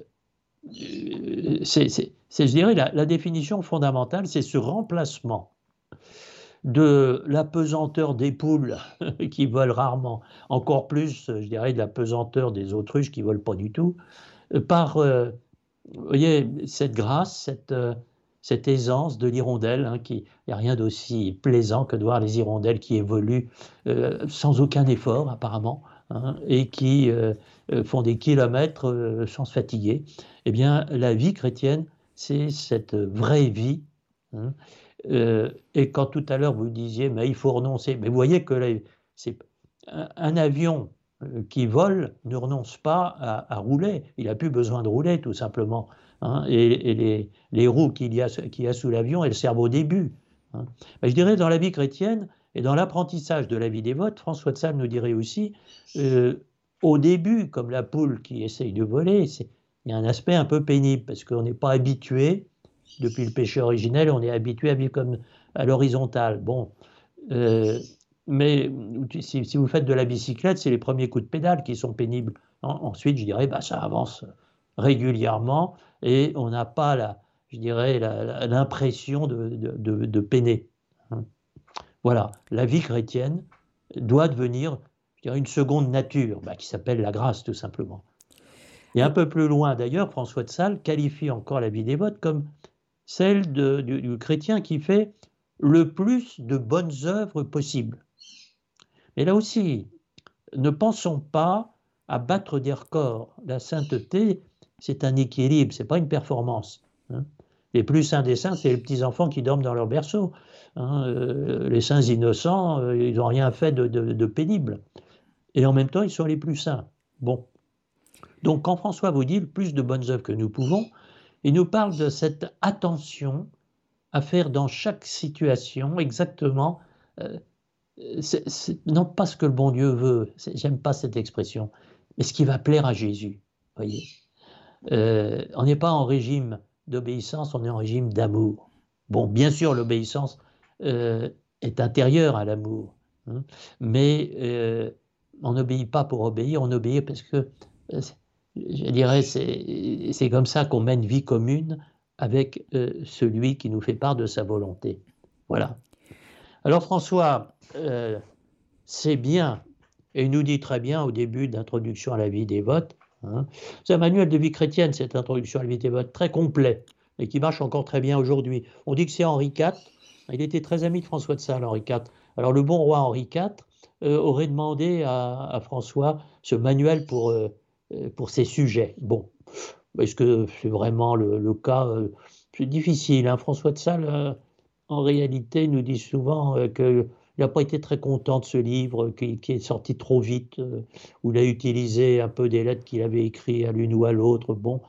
Speaker 2: c'est, je dirais, la définition fondamentale, c'est ce remplacement de la pesanteur des poules qui volent rarement, encore plus, je dirais, de la pesanteur des autruches qui volent pas du tout, euh, par, euh, voyez, cette grâce, cette, euh, aisance de l'hirondelle, hein, qui, n'y a rien d'aussi plaisant que de voir les hirondelles qui évoluent sans aucun effort apparemment, hein, et qui font des kilomètres sans se fatiguer. Eh bien, la vie chrétienne, c'est cette vraie vie. Hein, euh, et quand tout à l'heure vous disiez, mais il faut renoncer, mais vous voyez que c'est un, avion euh, qui vole ne renonce pas à, rouler. Il n'a plus besoin de rouler, tout simplement. Hein. et, les, roues qu'il y, a, sous l'avion, elles servent au début. Hein. je dirais, dans la vie chrétienne et dans l'apprentissage de la vie des votes, François de Sales nous dirait aussi, euh, au début, comme la poule qui essaye de voler, il y a un aspect un peu pénible parce qu'on n'est pas habitué depuis le péché originel, on est habitué à vivre comme à l'horizontale. Bon, euh, mais si, vous faites de la bicyclette, c'est les premiers coups de pédale qui sont pénibles. ensuite, je dirais, bah, ça avance régulièrement et on n'a pas, la, je dirais, l'impression de, de, peiner. Voilà, la vie chrétienne doit devenir je dirais, une seconde nature, bah, qui s'appelle la grâce tout simplement. Et un peu plus loin d'ailleurs, François de Sales qualifie encore la vie des votes comme celle du, chrétien qui fait le plus de bonnes œuvres possibles. Mais là aussi, ne pensons pas à battre des records. La sainteté, c'est un équilibre, c'est pas une performance. Hein. Les plus saints des saints, c'est les petits enfants qui dorment dans leur berceau. Hein. Euh, les saints innocents, euh, ils n'ont rien fait de, de, pénible. Et en même temps, ils sont les plus saints. Bon. Donc, quand François vous dit le plus de bonnes œuvres que nous pouvons, il nous parle de cette attention à faire dans chaque situation exactement, euh, non pas ce que le bon Dieu veut, j'aime pas cette expression, mais ce qui va plaire à Jésus. Voyez, euh, on n'est pas en régime d'obéissance, on est en régime d'amour. Bon, bien sûr, l'obéissance euh, est intérieure à l'amour, hein, mais on n'obéit pas pour obéir, on obéit parce que je dirais, c'est comme ça qu'on mène vie commune avec euh, celui qui nous fait part de sa volonté. Voilà. Alors François, euh, c'est bien, et il nous dit très bien au début d'introduction à la vie des votes, hein, c'est un manuel de vie chrétienne, cette introduction à la vie des votes, très complet, et qui marche encore très bien aujourd'hui. On dit que c'est Henri IV, il était très ami de François de Sales, Henri IV. Alors le bon roi Henri IV euh, aurait demandé à, François ce manuel pour pour ces sujets. Bon, est-ce que c'est vraiment le, cas euh, C'est difficile. Hein. François de Sales, euh, en réalité, nous dit souvent qu'il n'a pas été très content de ce livre qui, est sorti trop vite, où il a utilisé un peu des lettres qu'il avait écrites à l'une ou à l'autre. Bon,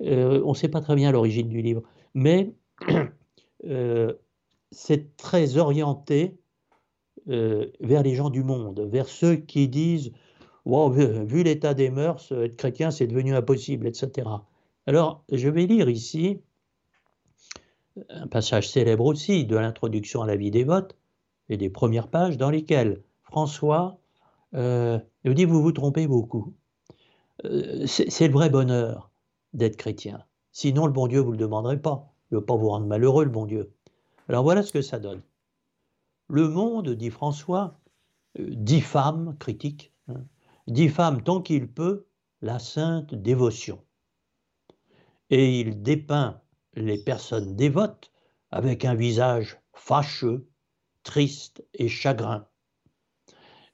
Speaker 2: on ne sait pas très bien l'origine du livre, mais c'est très orienté vers les gens du monde, vers ceux qui disent vu, l'état des mœurs, être chrétien, c'est devenu impossible, etc. Alors, je vais lire ici un passage célèbre aussi de l'introduction à la vie des votes et des premières pages dans lesquelles François euh, nous dit Vous vous trompez beaucoup. Euh, c'est le vrai bonheur d'être chrétien. Sinon, le bon Dieu, vous ne le demanderez pas. Il ne veut pas vous rendre malheureux, le bon Dieu. Alors voilà ce que ça donne. Le monde, dit François, euh, diffame, critique, hein, diffame tant qu'il peut la sainte dévotion. Et il dépeint les personnes dévotes avec un visage fâcheux, triste et chagrin.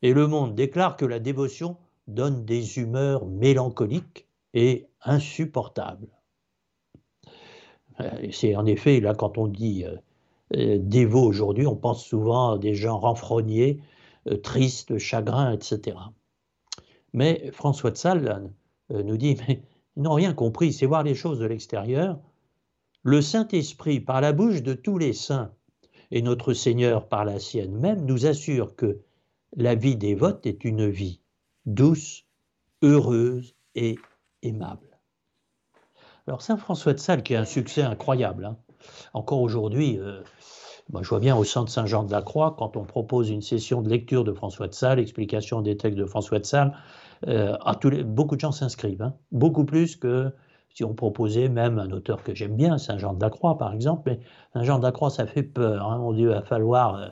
Speaker 2: Et le monde déclare que la dévotion donne des humeurs mélancoliques et insupportables. Euh, c'est en effet, là, quand on dit euh, euh, dévot aujourd'hui, on pense souvent à des gens renfrognés, tristes, chagrins, etc. Mais François de Sales euh, nous dit, mais ils n'ont rien compris, c'est voir les choses de l'extérieur. Le Saint-Esprit, par la bouche de tous les saints, et notre Seigneur, par la sienne même, nous assure que la vie dévote est une vie douce, heureuse et aimable. Alors Saint François de Sales, qui a un succès incroyable, hein. encore aujourd'hui, euh, moi, je vois bien au centre Saint-Jean de la Croix, quand on propose une session de lecture de François de Sales, explication des textes de François de Sales, euh, beaucoup de gens s'inscrivent, hein. beaucoup plus que si on proposait même un auteur que j'aime bien, Saint-Jean de la Croix par exemple, mais Saint-Jean de la Croix, ça fait peur, hein. on dit, il va falloir, euh,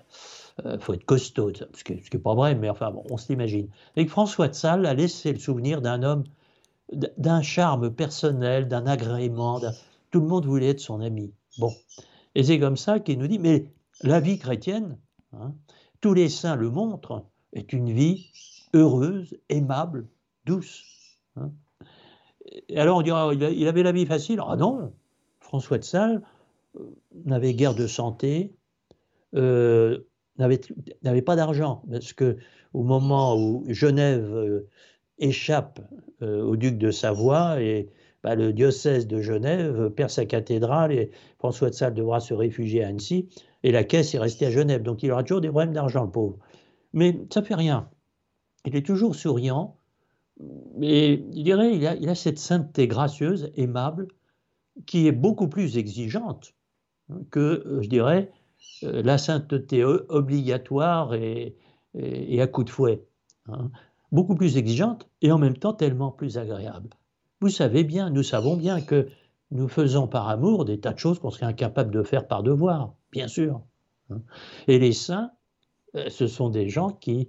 Speaker 2: euh, faut être costaud, ce qui n'est pas vrai, mais enfin, bon, on s'imagine. Et que François de Sales a laissé le souvenir d'un homme, d'un charme personnel, d'un agrément, tout le monde voulait être son ami. Bon, et c'est comme ça qu'il nous dit, mais la vie chrétienne, hein, tous les saints le montrent, est une vie heureuse, aimable, douce. Hein. Et alors on dira, il avait la vie facile. Ah non, François de Sales euh, n'avait guère de santé, euh, n'avait pas d'argent, parce que au moment où Genève euh, échappe au duc de Savoie et bah, le diocèse de Genève perd sa cathédrale et François de Sales devra se réfugier à Annecy et la caisse est restée à Genève. Donc il aura toujours des problèmes d'argent, le pauvre. Mais ça fait rien. Il est toujours souriant. Mais il dirait, il a, cette sainteté gracieuse, aimable, qui est beaucoup plus exigeante que, euh, je dirais, euh, la sainteté obligatoire et, à coup de fouet. Hein. Beaucoup plus exigeante et en même temps tellement plus agréable. Vous savez bien, nous savons bien que nous faisons par amour des tas de choses qu'on serait incapable de faire par devoir, bien sûr. Hein. Et les saints, euh, ce sont des gens qui,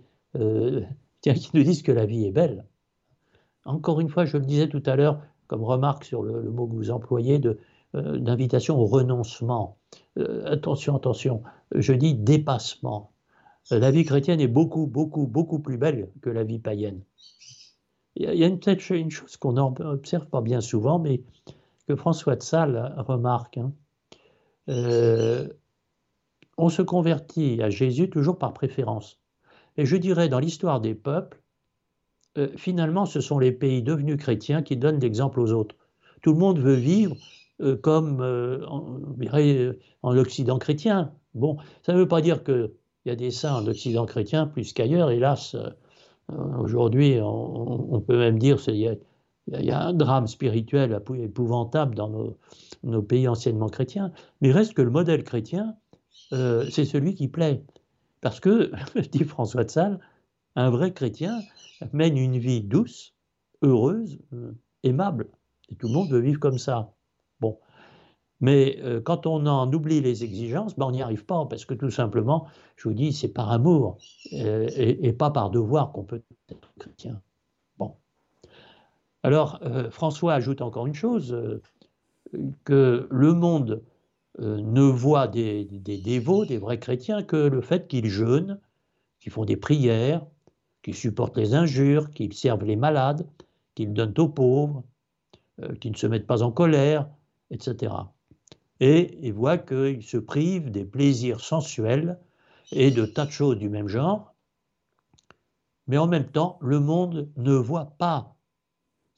Speaker 2: qui nous disent que la vie est belle. Encore une fois, je le disais tout à l'heure, comme remarque sur le, mot que vous employez, euh, d'invitation au renoncement. attention, attention, je dis dépassement. La vie chrétienne est beaucoup, beaucoup, beaucoup plus belle que la vie païenne. Il y a peut-être une chose qu'on n'observe pas bien souvent, mais que François de Sales remarque. Hein. Euh, on se convertit à Jésus toujours par préférence. Et je dirais, dans l'histoire des peuples, euh, finalement, ce sont les pays devenus chrétiens qui donnent l'exemple aux autres. Tout le monde veut vivre euh, comme en, en Occident chrétien. Bon, ça ne veut pas dire qu'il y a des saints en Occident chrétien plus qu'ailleurs, hélas. Aujourd'hui, on, peut même dire qu'il y, a un drame spirituel épouvantable dans nos, pays anciennement chrétiens, mais reste que le modèle chrétien, euh, c'est celui qui plaît. Parce que, dit François de Sales, un vrai chrétien mène une vie douce, heureuse, euh, aimable. Et tout le monde veut vivre comme ça. Bon. Mais euh, quand on en oublie les exigences, ben on n'y arrive pas, parce que tout simplement, je vous dis, c'est par amour euh, et, pas par devoir qu'on peut être chrétien. Bon. Alors, François ajoute encore une chose, que le monde ne voit des, des, dévots, des vrais chrétiens, que le fait qu'ils jeûnent, qu'ils font des prières, qu'ils supportent les injures, qu'ils servent les malades, qu'ils donnent aux pauvres, qu'ils ne se mettent pas en colère, etc et il voit qu'il se prive des plaisirs sensuels et de tas de choses du même genre. Mais en même temps, le monde ne voit pas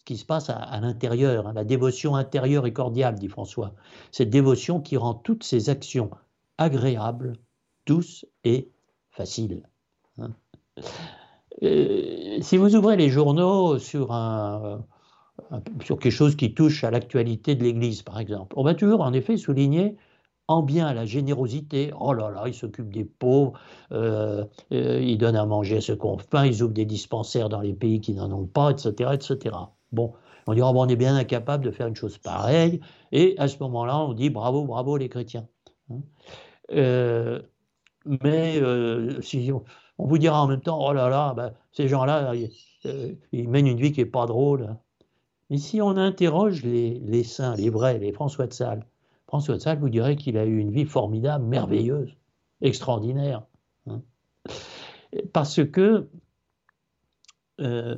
Speaker 2: qui se passe à, l'intérieur, hein, la dévotion intérieure et cordiale, dit François. Cette dévotion qui rend toutes ses actions agréables, douces et faciles. Hein. si vous ouvrez les journaux sur un, sur quelque chose qui touche à l'actualité de l'Église, par exemple. On va toujours, en effet, souligner en bien la générosité. Oh là là, ils s'occupent des pauvres, euh, euh, ils donnent à manger à ceux qui ont faim, ils ouvrent des dispensaires dans les pays qui n'en ont pas, etc., etc. Bon, on dira, on est bien incapable de faire une chose pareille, et à ce moment-là, on dit bravo, bravo les chrétiens. Hein. Euh, mais si on, vous dira en même temps, oh là là, ben, ces gens-là, ils, mènent une vie qui n'est pas drôle. Mais si on interroge les, saints, les vrais, les François de Sales, François de Sales vous dirait qu'il a eu une vie formidable, merveilleuse, extraordinaire. Hein. Parce que euh,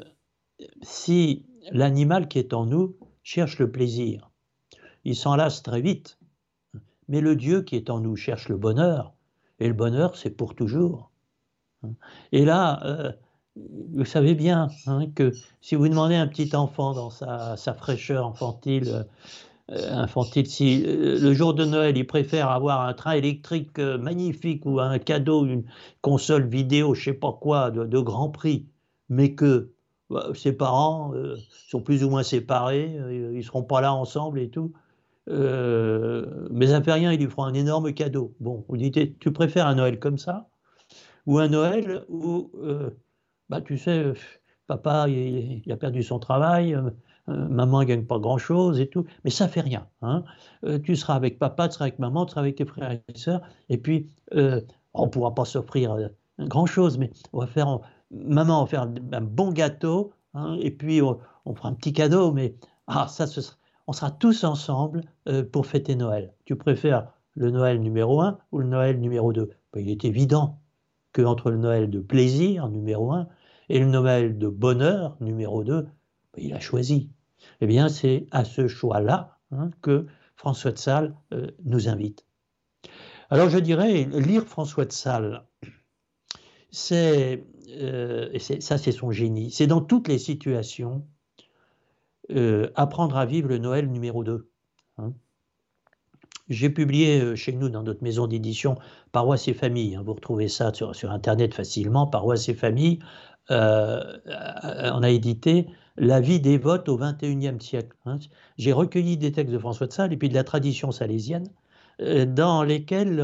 Speaker 2: si l'animal qui est en nous cherche le plaisir, il s'en lasse très vite. Mais le Dieu qui est en nous cherche le bonheur, et le bonheur, c'est pour toujours. Et là, euh, vous savez bien hein, que si vous demandez à un petit enfant dans sa, fraîcheur infantile, euh, si euh, le jour de Noël il préfère avoir un train électrique magnifique ou un cadeau, une console vidéo, je sais pas quoi, de, grand prix, mais que bah, ses parents sont plus ou moins séparés, ils seront pas là ensemble et tout. mais ça fait rien, ils lui feront un énorme cadeau. Bon, vous dites, tu préfères un Noël comme ça ou un Noël où bah, tu sais, euh, papa, il, a perdu son travail, euh, euh, maman ne gagne pas grand-chose et tout, mais ça fait rien. Hein. tu seras avec papa, tu seras avec maman, tu seras avec tes frères et sœurs, et puis on ne pourra pas s'offrir grand-chose, mais on va faire, maman va faire un bon gâteau, hein, et puis on, fera un petit cadeau, mais ah, ça, on sera tous ensemble pour fêter Noël. Tu préfères le Noël numéro 1 ou le Noël numéro 2 ben, Il est évident que entre le Noël de plaisir, numéro 1, et le Noël de bonheur, numéro 2, ben, il a choisi. Eh bien, c'est à ce choix-là hein, que François de Sales euh, nous invite. Alors, je dirais, lire François de Sales, c'est, euh, et ça, c'est son génie. C'est dans toutes les situations euh, apprendre à vivre le Noël numéro 2. Hein. J'ai publié chez nous, dans notre maison d'édition, Paroisse et Famille. Hein. vous retrouvez ça sur, Internet facilement, Paroisse et Famille, euh, on a édité La vie des votes au XXIe siècle. Hein. J'ai recueilli des textes de François de Sales et puis de la tradition salésienne, euh, dans lesquels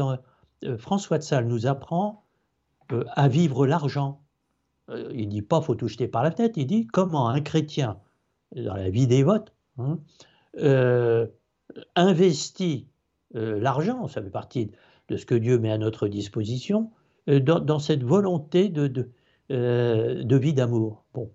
Speaker 2: euh, François de Sales nous apprend à vivre l'argent. Il dit pas faut tout jeter par la tête, il dit comment un chrétien, dans la vie des votes, hein, investit l'argent, ça fait partie de ce que Dieu met à notre disposition, dans, cette volonté de, euh, vie d'amour. Bon.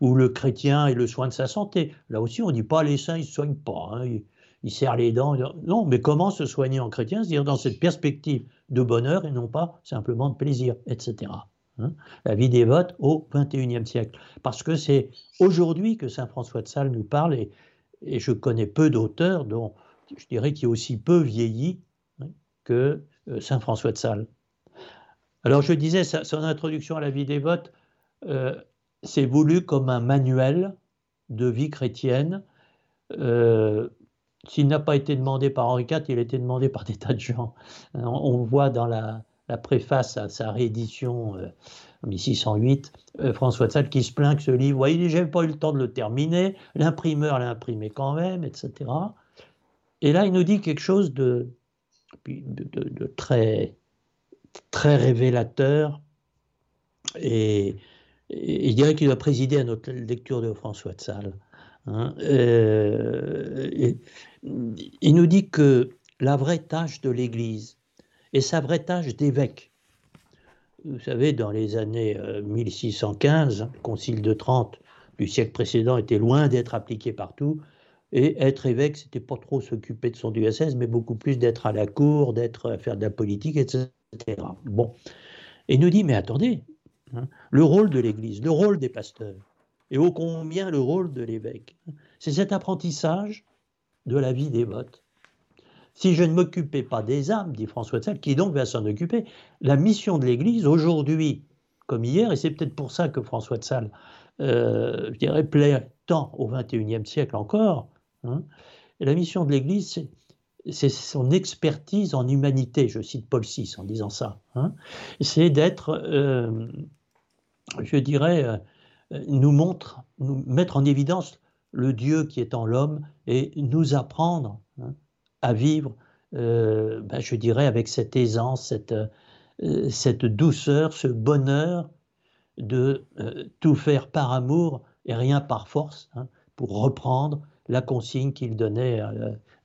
Speaker 2: Ou le chrétien et le soin de sa santé. Là aussi, on ne dit pas les saints, ils ne soignent pas. Hein. Ils, serrent les dents. Non, mais comment se soigner en chrétien? C'est-à-dire dans cette perspective de bonheur et non pas simplement de plaisir, etc. Hein. La vie des votes au XXIe siècle. Parce que c'est aujourd'hui que Saint François de Sales nous parle et, je connais peu d'auteurs dont je dirais qui aussi peu vieilli hein, que euh, Saint François de Sales. Alors je disais, son introduction à la vie des votes, euh, c'est voulu comme un manuel de vie chrétienne. Euh, s'il n'a pas été demandé par Henri IV, il a été demandé par des tas de gens. On, voit dans la, préface à sa réédition euh, en 1608, François de Sales qui se plaint que ce livre, voyez, j'ai pas eu le temps de le terminer, l'imprimeur l'a imprimé quand même, etc. Et là, il nous dit quelque chose de très très révélateur et, je dirais qu'il va présider à notre lecture de François de Sales. Hein. Euh, il nous dit que la vraie tâche de l'Église et sa vraie tâche d'évêque, vous savez, dans les années 1615, euh, le concile de Trente du siècle précédent était loin d'être appliqué partout, et être évêque, c'était pas trop s'occuper de son diocèse, mais beaucoup plus d'être à la cour, d'être à faire de la politique, etc. Bon. Et nous dit, mais attendez, hein, le rôle de l'Église, le rôle des pasteurs, et ô combien le rôle de l'évêque, c'est cet apprentissage de la vie des votes. Si je ne m'occupais pas des âmes, dit François de Sales, qui donc va s'en occuper, la mission de l'Église aujourd'hui, comme hier, et c'est peut-être pour ça que François de Sales, euh, je dirais, plaît tant au XXIe siècle encore, hein, la mission de l'Église, c'est son expertise en humanité, je cite Paul VI en disant ça, hein. c'est d'être, euh, je dirais, euh, nous montre, nous mettre en évidence le Dieu qui est en l'homme et nous apprendre hein, à vivre, euh, ben, je dirais, avec cette aisance, cette, cette douceur, ce bonheur de tout faire par amour et rien par force, hein, pour reprendre la consigne qu'il donnait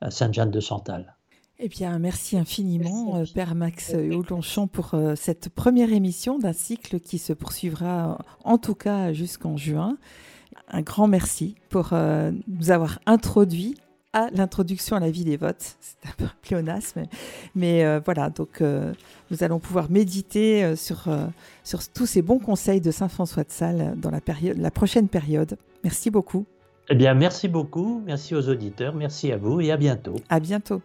Speaker 2: à Sainte-Jeanne de Santal.
Speaker 1: Eh bien, merci infiniment, euh, Père Max Houlonchon, pour euh, cette première émission d'un cycle qui se poursuivra en tout cas jusqu'en juin. Un grand merci pour euh, nous avoir introduit à l'introduction à la vie des votes. C'est un peu un pléonasme, mais, voilà, donc nous allons pouvoir méditer sur, sur tous ces bons conseils de Saint François de Sales dans la, période, la prochaine période. Merci beaucoup.
Speaker 2: Eh bien, merci beaucoup. Merci aux auditeurs. Merci à vous et à bientôt.
Speaker 1: À bientôt.